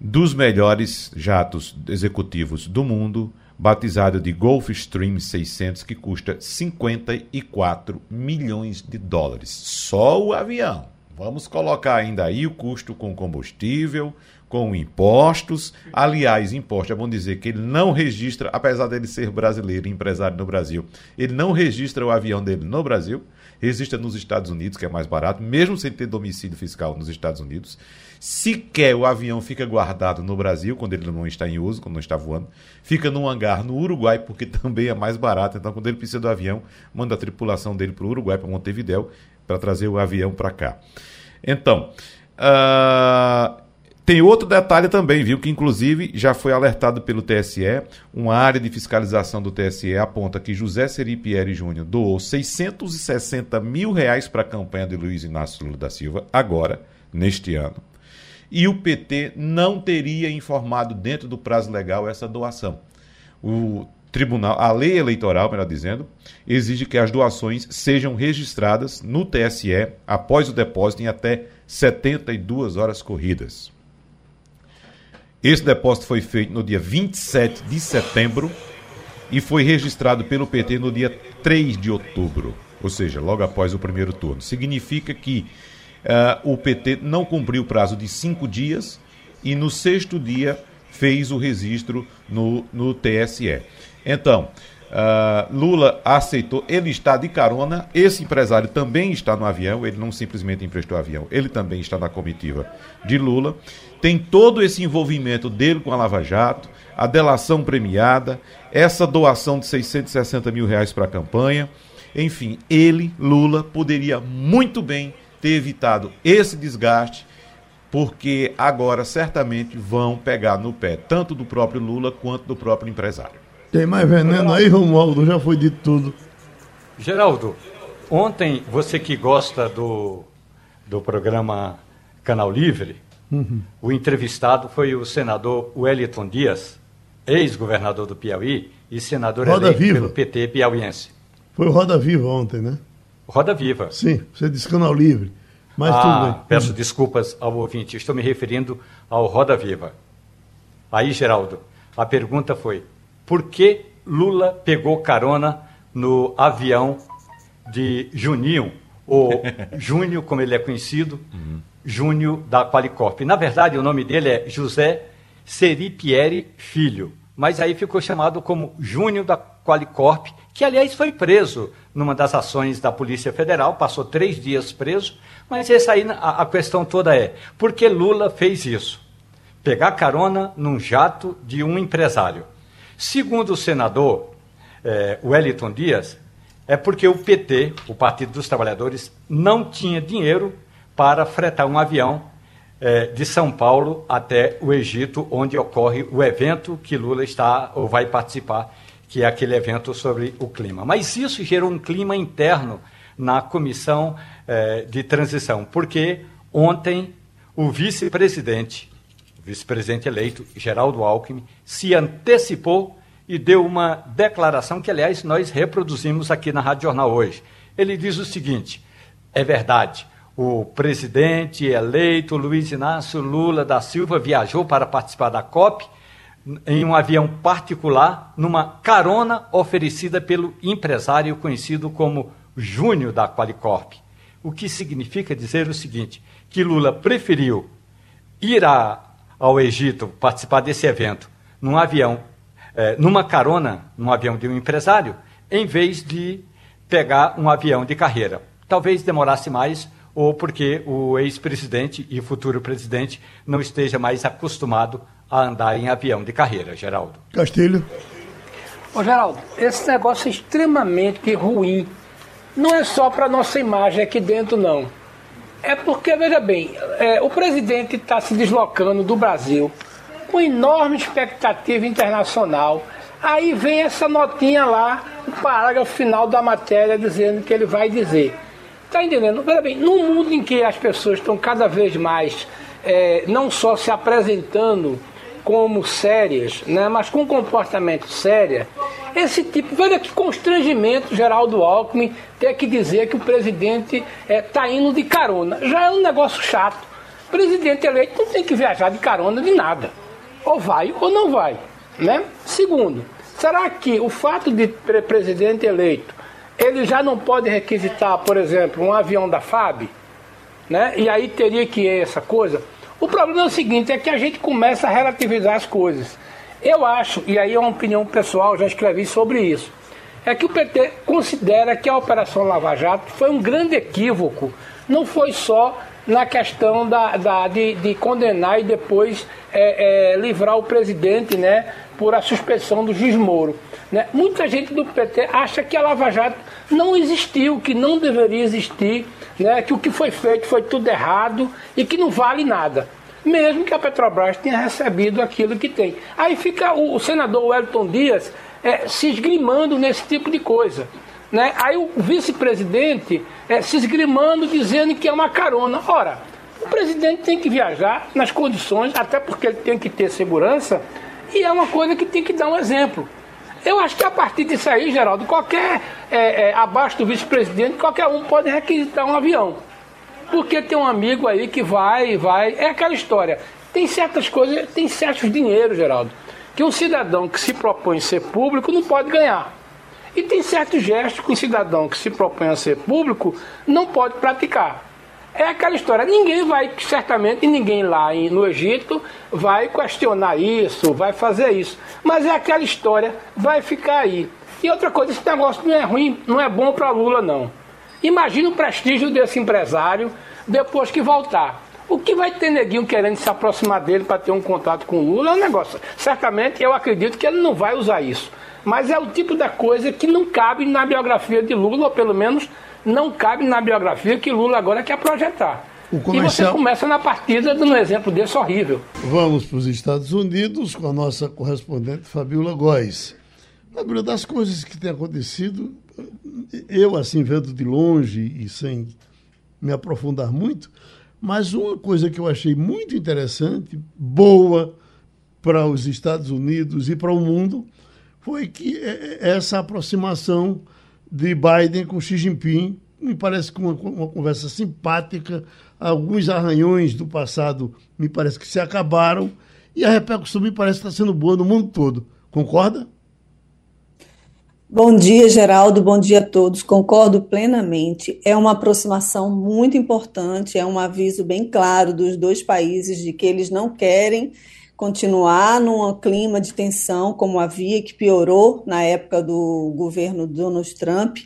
dos melhores jatos executivos do mundo, batizado de Gulfstream 600, que custa 54 milhões de dólares. Só o avião. Vamos colocar ainda aí o custo com combustível, com impostos. Aliás, imposto é bom dizer que ele não registra, apesar dele ser brasileiro, empresário no Brasil, ele não registra o avião dele no Brasil, registra nos Estados Unidos, que é mais barato, mesmo sem ter domicílio fiscal nos Estados Unidos. Sequer o avião fica guardado no Brasil, quando ele não está em uso, quando não está voando. Fica num hangar no Uruguai, porque também é mais barato. Então, quando ele precisa do avião, manda a tripulação dele para o Uruguai, para Montevidéu, para trazer o avião para cá. Então, uh, tem outro detalhe também, viu? Que inclusive já foi alertado pelo TSE. Uma área de fiscalização do TSE aponta que José Seripieri Júnior doou 660 mil reais para a campanha de Luiz Inácio Lula da Silva, agora, neste ano. E o PT não teria informado dentro do prazo legal essa doação. O tribunal, a lei eleitoral, melhor dizendo, exige que as doações sejam registradas no TSE após o depósito em até 72 horas corridas. Esse depósito foi feito no dia 27 de setembro e foi registrado pelo PT no dia 3 de outubro, ou seja, logo após o primeiro turno. Significa que uh, o PT não cumpriu o prazo de cinco dias e no sexto dia fez o registro no, no TSE. Então, uh, Lula aceitou, ele está de carona, esse empresário também está no avião, ele não simplesmente emprestou avião, ele também está na comitiva de Lula. Tem todo esse envolvimento dele com a Lava Jato, a delação premiada, essa doação de 660 mil reais para a campanha. Enfim, ele, Lula, poderia muito bem ter evitado esse desgaste, porque agora certamente vão pegar no pé tanto do próprio Lula quanto do próprio empresário. Tem mais veneno aí, Romualdo? Já foi de tudo. Geraldo, ontem, você que gosta do, do programa Canal Livre, uhum. o entrevistado foi o senador Wellington Dias, ex-governador do Piauí e senador Roda eleito Viva. pelo PT piauiense. Foi o Roda Viva ontem, né? Roda Viva. Sim, você disse Canal Livre. Mas ah, tudo bem. Peço desculpas ao ouvinte, estou me referindo ao Roda Viva. Aí, Geraldo, a pergunta foi: por que Lula pegou carona no avião de Juninho, ou Júnior, como ele é conhecido, uhum. Júnior da Qualicorp. Na verdade, o nome dele é José Seripieri Filho, mas aí ficou chamado como Júnior da Qualicorp, que aliás foi preso numa das ações da Polícia Federal, passou três dias preso, mas essa aí a, a questão toda é, por que Lula fez isso? Pegar carona num jato de um empresário. Segundo o senador eh, Wellington Dias, é porque o PT, o Partido dos Trabalhadores, não tinha dinheiro para fretar um avião eh, de São Paulo até o Egito, onde ocorre o evento que Lula está ou vai participar, que é aquele evento sobre o clima. Mas isso gerou um clima interno na comissão eh, de transição, porque ontem o vice-presidente vice-presidente eleito, Geraldo Alckmin, se antecipou e deu uma declaração que, aliás, nós reproduzimos aqui na Rádio Jornal hoje. Ele diz o seguinte: é verdade, o presidente eleito Luiz Inácio Lula da Silva viajou para participar da COP em um avião particular, numa carona oferecida pelo empresário conhecido como Júnior da Qualicorp. O que significa dizer o seguinte: que Lula preferiu ir a ao Egito participar desse evento num avião, é, numa carona, num avião de um empresário, em vez de pegar um avião de carreira. Talvez demorasse mais, ou porque o ex-presidente e futuro presidente não esteja mais acostumado a andar em avião de carreira, Geraldo. Castilho. Ô, Geraldo, esse negócio é extremamente ruim. Não é só para nossa imagem aqui dentro, não. É porque, veja bem, é, o presidente está se deslocando do Brasil com enorme expectativa internacional. Aí vem essa notinha lá, o parágrafo final da matéria, dizendo que ele vai dizer. Está entendendo? Veja bem, num mundo em que as pessoas estão cada vez mais é, não só se apresentando como sérias, né, mas com comportamento sério, esse tipo, veja que constrangimento Geraldo Alckmin ter que dizer que o presidente está é, tá indo de carona. Já é um negócio chato. Presidente eleito não tem que viajar de carona de nada. Ou vai ou não vai. Né? Segundo, será que o fato de presidente eleito ele já não pode requisitar, por exemplo, um avião da FAB? Né? E aí teria que ir essa coisa? O problema é o seguinte, é que a gente começa a relativizar as coisas. Eu acho, e aí é uma opinião pessoal, já escrevi sobre isso, é que o PT considera que a Operação Lava Jato foi um grande equívoco. Não foi só na questão da, da de, de, condenar e depois é, é, livrar o presidente né, por a suspensão do juiz Moro. Né? Muita gente do PT acha que a Lava Jato não existiu, que não deveria existir, né, que o que foi feito foi tudo errado e que não vale nada. mesmo que a Petrobras tenha recebido aquilo que tem. Aí fica o, o senador Wellington Dias é, se esgrimando nesse tipo de coisa. Né? Aí o vice-presidente é, se esgrimando, dizendo que é uma carona. Ora, o presidente tem que viajar nas condições, até porque ele tem que ter segurança, e é uma coisa que tem que dar um exemplo. Eu acho que a partir disso aí, Geraldo, qualquer, é, é, abaixo do vice-presidente, qualquer um pode requisitar um avião. Porque tem um amigo aí que vai, vai. É aquela história. Tem certas coisas, tem certos dinheiros, Geraldo, que um cidadão que se propõe ser público não pode ganhar. E tem certos gestos que um cidadão que se propõe a ser público não pode praticar. É aquela história, ninguém vai, certamente ninguém lá no Egito vai questionar isso, vai fazer isso. Mas é aquela história, vai ficar aí. E outra coisa, esse negócio não é ruim, não é bom para Lula, não. Imagina o prestígio desse empresário depois que voltar. O que vai ter neguinho querendo se aproximar dele para ter um contato com o Lula é um negócio. Certamente eu acredito que ele não vai usar isso. Mas é o tipo da coisa que não cabe na biografia de Lula, ou pelo menos não cabe na biografia que Lula agora quer projetar. Comercial... E você começa na partida dando um exemplo desse horrível. Vamos para os Estados Unidos com a nossa correspondente Fabiola Góes. Fabiola, das coisas que têm acontecido, eu assim vendo de longe e sem me aprofundar muito, mas uma coisa que eu achei muito interessante, boa para os Estados Unidos e para o mundo, foi que é, é, essa aproximação de Biden com Xi Jinping me parece que uma, uma conversa simpática, alguns arranhões do passado me parece que se acabaram e a repercussão me parece estar sendo boa no mundo todo. Concorda? Bom dia, Geraldo. Bom dia a todos. Concordo plenamente. É uma aproximação muito importante, é um aviso bem claro dos dois países de que eles não querem continuar num clima de tensão como havia, que piorou na época do governo Donald Trump.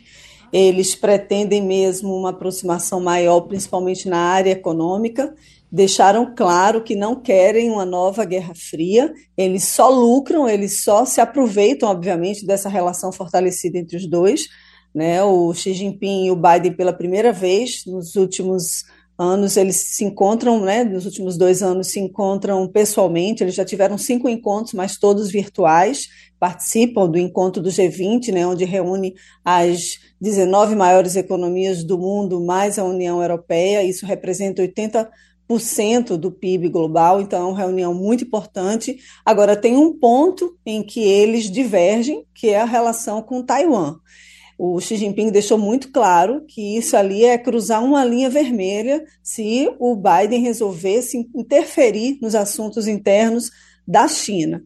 Eles pretendem mesmo uma aproximação maior, principalmente na área econômica. Deixaram claro que não querem uma nova Guerra Fria, eles só lucram, eles só se aproveitam, obviamente, dessa relação fortalecida entre os dois. Né? O Xi Jinping e o Biden, pela primeira vez nos últimos anos eles se encontram, né, nos últimos dois anos se encontram pessoalmente, eles já tiveram cinco encontros, mas todos virtuais, participam do encontro do G20, né, onde reúne as 19 maiores economias do mundo, mais a União Europeia, isso representa 80% do PIB global, então é uma reunião muito importante. Agora, tem um ponto em que eles divergem, que é a relação com Taiwan. O Xi Jinping deixou muito claro que isso ali é cruzar uma linha vermelha se o Biden resolvesse interferir nos assuntos internos da China.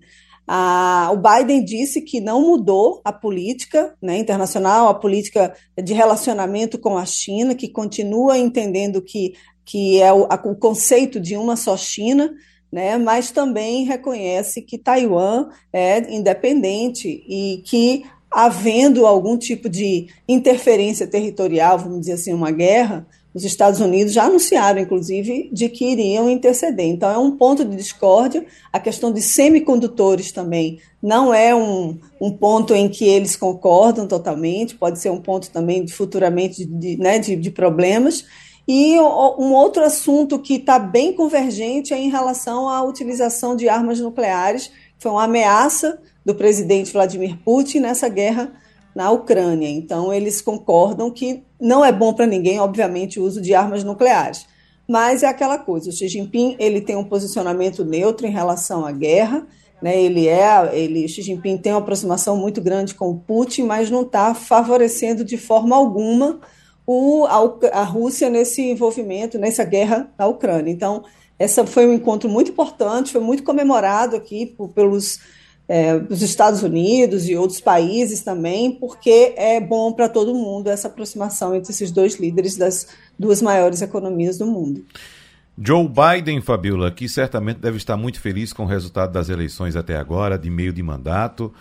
Ah, o Biden disse que não mudou a política né, internacional, a política de relacionamento com a China, que continua entendendo que, que é o, a, o conceito de uma só China, né, mas também reconhece que Taiwan é independente e que havendo algum tipo de interferência territorial, vamos dizer assim, uma guerra, os Estados Unidos já anunciaram, inclusive, de que iriam interceder. Então, é um ponto de discórdia. A questão de semicondutores também não é um, um ponto em que eles concordam totalmente, pode ser um ponto também de, futuramente de, né, de, de problemas. E um outro assunto que está bem convergente é em relação à utilização de armas nucleares, foi uma ameaça do presidente Vladimir Putin nessa guerra na Ucrânia. Então, eles concordam que não é bom para ninguém, obviamente, o uso de armas nucleares. Mas é aquela coisa, o Xi Jinping ele tem um posicionamento neutro em relação à guerra, né? Ele é, ele, Xi Jinping tem uma aproximação muito grande com o Putin, mas não está favorecendo de forma alguma o, a, a Rússia nesse envolvimento, nessa guerra na Ucrânia. Então, essa foi um encontro muito importante, foi muito comemorado aqui por, pelos é, dos Estados Unidos e outros países também, porque é bom para todo mundo essa aproximação entre esses dois líderes das duas maiores economias do mundo. Joe Biden, Fabiola, que certamente deve estar muito feliz com o resultado das eleições até agora, de meio de mandato,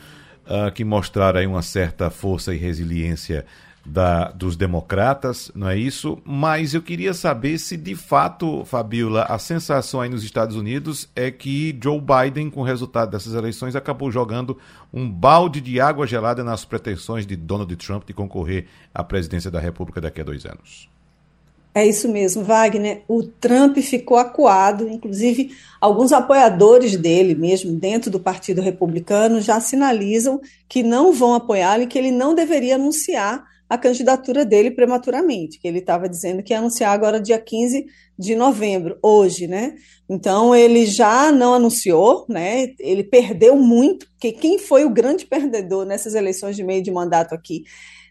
uh, que mostraram aí uma certa força e resiliência da, dos democratas, não é isso? Mas eu queria saber se de fato, Fabiola, a sensação aí nos Estados Unidos é que Joe Biden, com o resultado dessas eleições, acabou jogando um balde de água gelada nas pretensões de Donald Trump de concorrer à presidência da República daqui a dois anos. É isso mesmo, Wagner. O Trump ficou acuado, inclusive alguns apoiadores dele, mesmo dentro do Partido Republicano, já sinalizam que não vão apoiá-lo e que ele não deveria anunciar a candidatura dele prematuramente, que ele estava dizendo que ia anunciar agora dia 15 de novembro, hoje, né? Então ele já não anunciou, né? Ele perdeu muito, porque quem foi o grande perdedor nessas eleições de meio de mandato aqui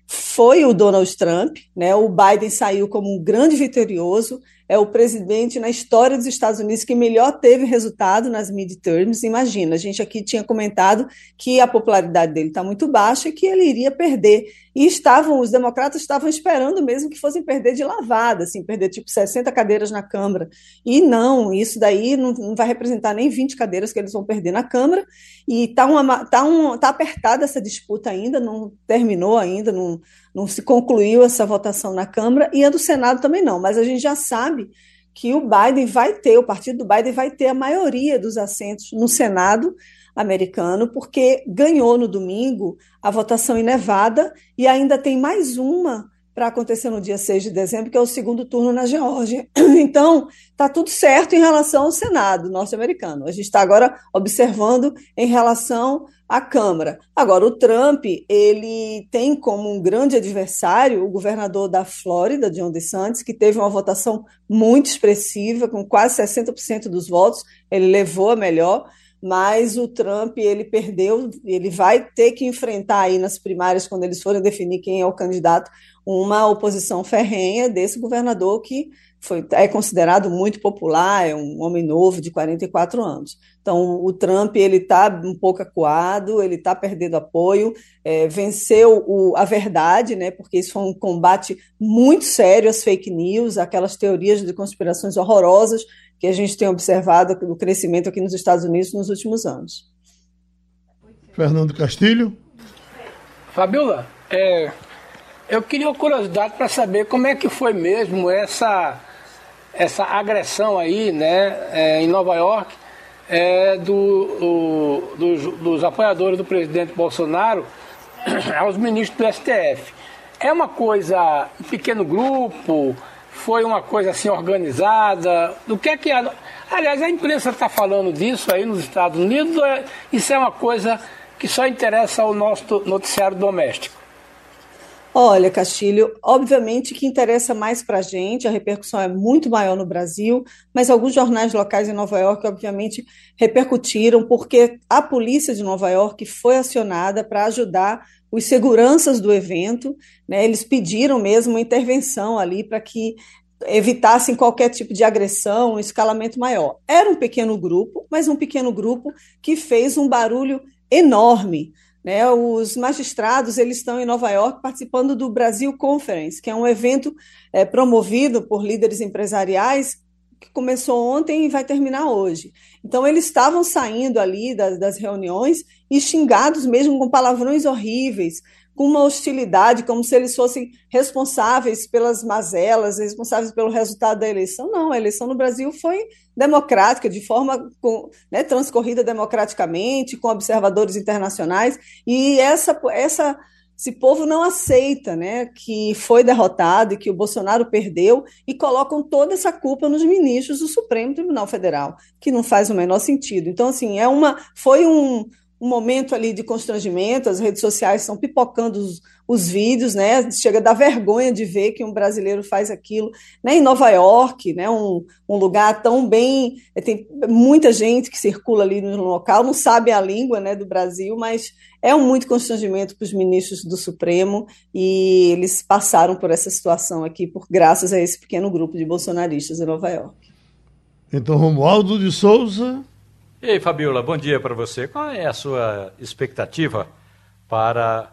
foi o Donald Trump, né? O Biden saiu como um grande vitorioso, é o presidente na história dos Estados Unidos que melhor teve resultado nas midterms. Imagina, a gente aqui tinha comentado que a popularidade dele está muito baixa e que ele iria perder. E estavam, os democratas estavam esperando mesmo que fossem perder de lavada, assim, perder tipo 60 cadeiras na Câmara. E não, isso daí não, não vai representar nem 20 cadeiras que eles vão perder na Câmara. E está tá um, tá apertada essa disputa ainda, não terminou ainda, não não se concluiu essa votação na Câmara e a do Senado também não, mas a gente já sabe que o Biden vai ter, o partido do Biden vai ter a maioria dos assentos no Senado americano, porque ganhou no domingo a votação em Nevada e ainda tem mais uma para acontecer no dia 6 de dezembro, que é o segundo turno na Geórgia. Então, está tudo certo em relação ao Senado norte-americano. A gente está agora observando em relação à Câmara. Agora, o Trump, ele tem como um grande adversário o governador da Flórida, John DeSantis, que teve uma votação muito expressiva, com quase 60% dos votos, ele levou a melhor, mas o Trump ele perdeu, ele vai ter que enfrentar aí nas primárias, quando eles forem definir quem é o candidato, uma oposição ferrenha desse governador que foi, é considerado muito popular, é um homem novo de 44 anos. Então, o Trump ele está um pouco acuado, ele está perdendo apoio, é, venceu o, a verdade, né, porque isso foi um combate muito sério às fake news, aquelas teorias de conspirações horrorosas que a gente tem observado no crescimento aqui nos Estados Unidos nos últimos anos. Fernando Castilho. Fabiola, é, eu queria uma curiosidade para saber como é que foi mesmo essa, essa agressão aí, né, é, em Nova York, é, do, o, dos, dos apoiadores do presidente Bolsonaro aos ministros do STF. É uma coisa em pequeno grupo? Foi uma coisa assim organizada? Do que é que. A, aliás, a imprensa está falando disso aí nos Estados Unidos? É, isso é uma coisa que só interessa ao nosso noticiário doméstico? Olha, Castilho, obviamente que interessa mais para a gente, a repercussão é muito maior no Brasil, mas alguns jornais locais em Nova York, obviamente, repercutiram, porque a polícia de Nova York foi acionada para ajudar os seguranças do evento, né? Eles pediram mesmo uma intervenção ali para que evitassem qualquer tipo de agressão, um escalamento maior. Era um pequeno grupo, mas um pequeno grupo que fez um barulho enorme. Né, os magistrados eles estão em Nova York participando do Brasil Conference, que é um evento é, promovido por líderes empresariais que começou ontem e vai terminar hoje. Então eles estavam saindo ali das, das reuniões e xingados mesmo com palavrões horríveis, com uma hostilidade, como se eles fossem responsáveis pelas mazelas, responsáveis pelo resultado da eleição. Não, a eleição no Brasil foi democrática, de forma né, transcorrida democraticamente, com observadores internacionais, e essa, essa, esse povo não aceita né, que foi derrotado e que o Bolsonaro perdeu, e colocam toda essa culpa nos ministros do Supremo Tribunal Federal, que não faz o menor sentido. Então, assim, é uma, foi um um momento ali de constrangimento, as redes sociais estão pipocando os, os vídeos, né? Chega a dar vergonha de ver que um brasileiro faz aquilo, né? Em Nova York, né? Um, um lugar tão bem, é, tem muita gente que circula ali no local, não sabe a língua, né? Do Brasil, mas é um muito constrangimento para os ministros do Supremo e eles passaram por essa situação aqui por graças a esse pequeno grupo de bolsonaristas em Nova York. Então, Romualdo de Souza ei, Fabiola, bom dia para você. Qual é a sua expectativa para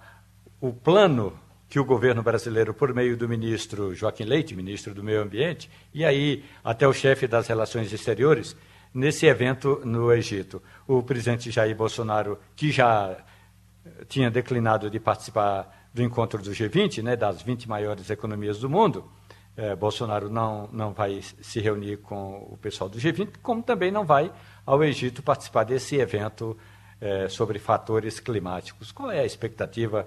o plano que o governo brasileiro, por meio do ministro Joaquim Leite, ministro do Meio Ambiente, e aí até o chefe das Relações Exteriores, nesse evento no Egito? O presidente Jair Bolsonaro, que já tinha declinado de participar do encontro do G20, né, das 20 maiores economias do mundo, eh, Bolsonaro não, não vai se reunir com o pessoal do G20, como também não vai ao Egito participar desse evento é, sobre fatores climáticos. Qual é a expectativa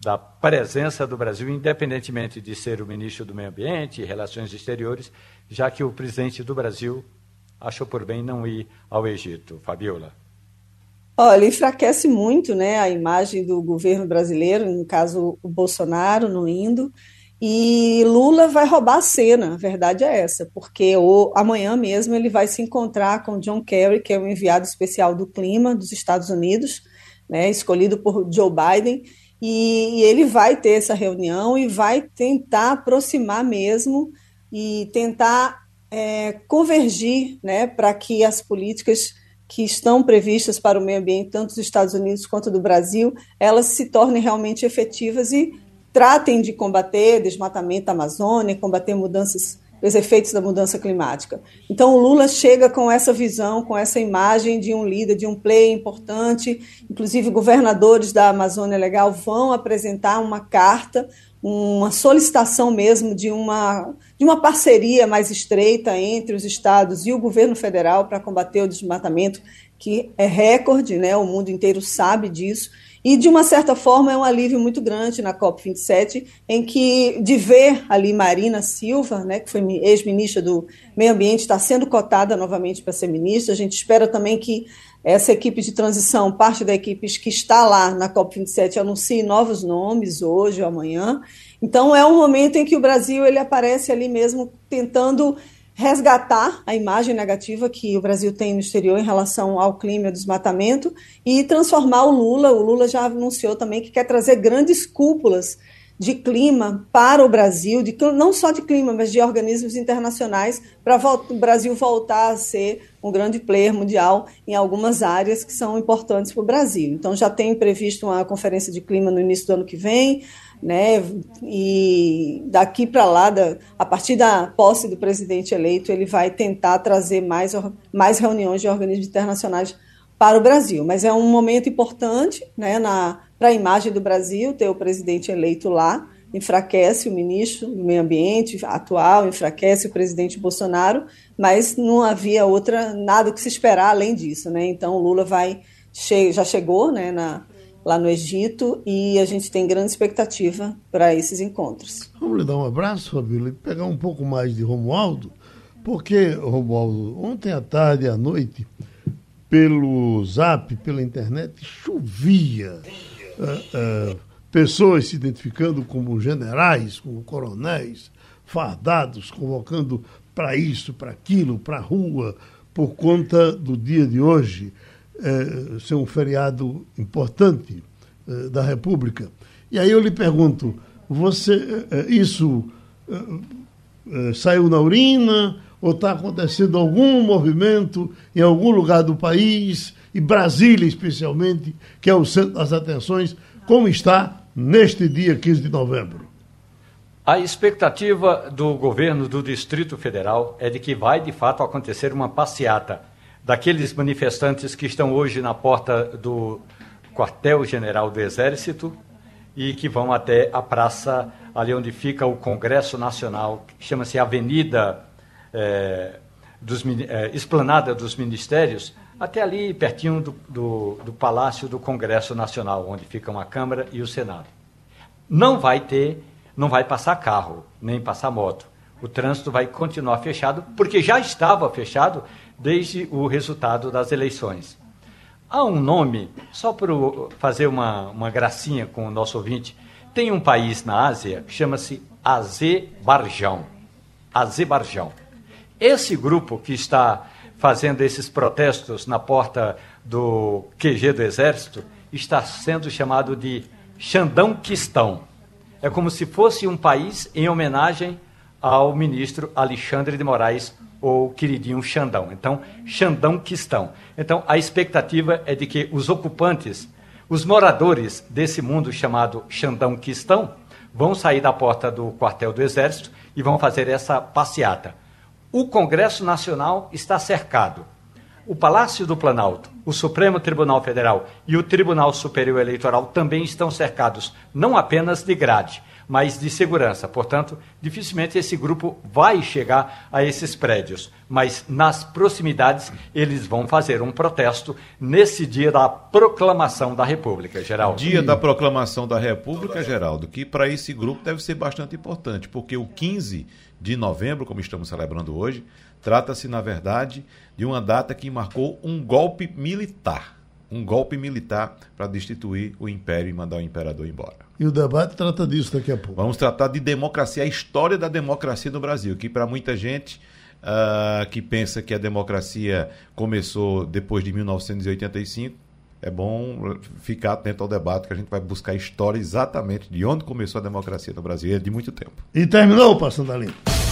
da presença do Brasil, independentemente de ser o ministro do Meio Ambiente e Relações Exteriores, já que o presidente do Brasil achou por bem não ir ao Egito. Fabiola. Olha, enfraquece muito né, a imagem do governo brasileiro, no caso o Bolsonaro não indo, e Lula vai roubar a cena, a verdade é essa, porque o, amanhã mesmo ele vai se encontrar com John Kerry, que é o enviado especial do clima dos Estados Unidos, né, escolhido por Joe Biden, e, e ele vai ter essa reunião e vai tentar aproximar mesmo e tentar é, convergir né, para que as políticas que estão previstas para o meio ambiente, tanto dos Estados Unidos quanto do Brasil, elas se tornem realmente efetivas e tratem de combater desmatamento da Amazônia, combater mudanças, os efeitos da mudança climática. Então, o Lula chega com essa visão, com essa imagem de um líder, de um player importante. Inclusive, governadores da Amazônia Legal vão apresentar uma carta, uma solicitação mesmo de uma, de uma parceria mais estreita entre os estados e o governo federal para combater o desmatamento, que é recorde, né? o mundo inteiro sabe disso. E, de uma certa forma, é um alívio muito grande na COP27, em que, de ver ali Marina Silva, né, que foi ex-ministra do Meio Ambiente, está sendo cotada novamente para ser ministra. A gente espera também que essa equipe de transição, parte da equipe que está lá na COP27, anuncie novos nomes hoje ou amanhã. Então, é um momento em que o Brasil ele aparece ali mesmo tentando resgatar a imagem negativa que o Brasil tem no exterior em relação ao clima e ao desmatamento e transformar o Lula. O Lula já anunciou também que quer trazer grandes cúpulas de clima para o Brasil, de, não só de clima, mas de organismos internacionais, para o Brasil voltar a ser um grande player mundial em algumas áreas que são importantes para o Brasil. Então, já tem previsto uma conferência de clima no início do ano que vem, né? E daqui para lá, da, a partir da posse do presidente eleito, ele vai tentar trazer mais, mais reuniões de organismos internacionais para o Brasil. Mas é um momento importante né, para a imagem do Brasil ter o presidente eleito lá. Enfraquece o ministro do Meio Ambiente atual, enfraquece o presidente Bolsonaro, mas não havia outra nada que se esperar além disso. Né? Então, Lula vai já chegou né, na, lá no Egito e a gente tem grande expectativa para esses encontros. Vamos lhe dar um abraço, Fabíola, e pegar um pouco mais de Romualdo, porque, Romualdo, ontem à tarde e à noite, pelo zap, pela internet, chovia. Uh, uh, pessoas se identificando como generais, como coronéis, fardados, convocando para isso, para aquilo, para a rua, por conta do dia de hoje é, ser um feriado importante é, da República. E aí eu lhe pergunto, você é, isso saiu na urina ou está acontecendo algum movimento em algum lugar do país, e Brasília especialmente, que é o centro das atenções, como está neste dia 15 de novembro? A expectativa do governo do Distrito Federal é de que vai de fato acontecer uma passeata daqueles manifestantes que estão hoje na porta do quartel-general do Exército e que vão até a praça ali onde fica o Congresso Nacional, que chama-se Avenida é, dos, é, Esplanada dos Ministérios, até ali pertinho do, do, do Palácio do Congresso Nacional, onde ficam a Câmara e o Senado. Não vai ter, não vai passar carro, nem passar moto. O trânsito vai continuar fechado, porque já estava fechado desde o resultado das eleições. Há um nome, só para fazer uma, uma gracinha com o nosso ouvinte, tem um país na Ásia que chama-se Azerbaijão. Azerbaijão. Esse grupo que está fazendo esses protestos na porta do QG do Exército está sendo chamado de Xandão-Quistão. É como se fosse um país em homenagem ao ministro Alexandre de Moraes, ou queridinho Xandão. Então, Xandão Quistão. Então, a expectativa é de que os ocupantes, os moradores desse mundo chamado Xandão Quistão, vão sair da porta do quartel do Exército e vão fazer essa passeata. O Congresso Nacional está cercado. O Palácio do Planalto, o Supremo Tribunal Federal e o Tribunal Superior Eleitoral também estão cercados, não apenas de grade, mas de segurança. Portanto, dificilmente esse grupo vai chegar a esses prédios, mas nas proximidades eles vão fazer um protesto nesse dia da proclamação da República, Geraldo. Dia da proclamação da República, Geraldo, que para esse grupo deve ser bastante importante, porque o 15 de novembro, como estamos celebrando hoje, trata-se, na verdade, de uma data que marcou um golpe militar um golpe militar para destituir o império e mandar o imperador embora. E o debate trata disso daqui a pouco. Vamos tratar de democracia, a história da democracia no Brasil, que para muita gente uh, que pensa que a democracia começou depois de 1985, é bom ficar atento ao debate que a gente vai buscar a história exatamente de onde começou a democracia no Brasil, é de muito tempo. E terminou, Passando a Limpo.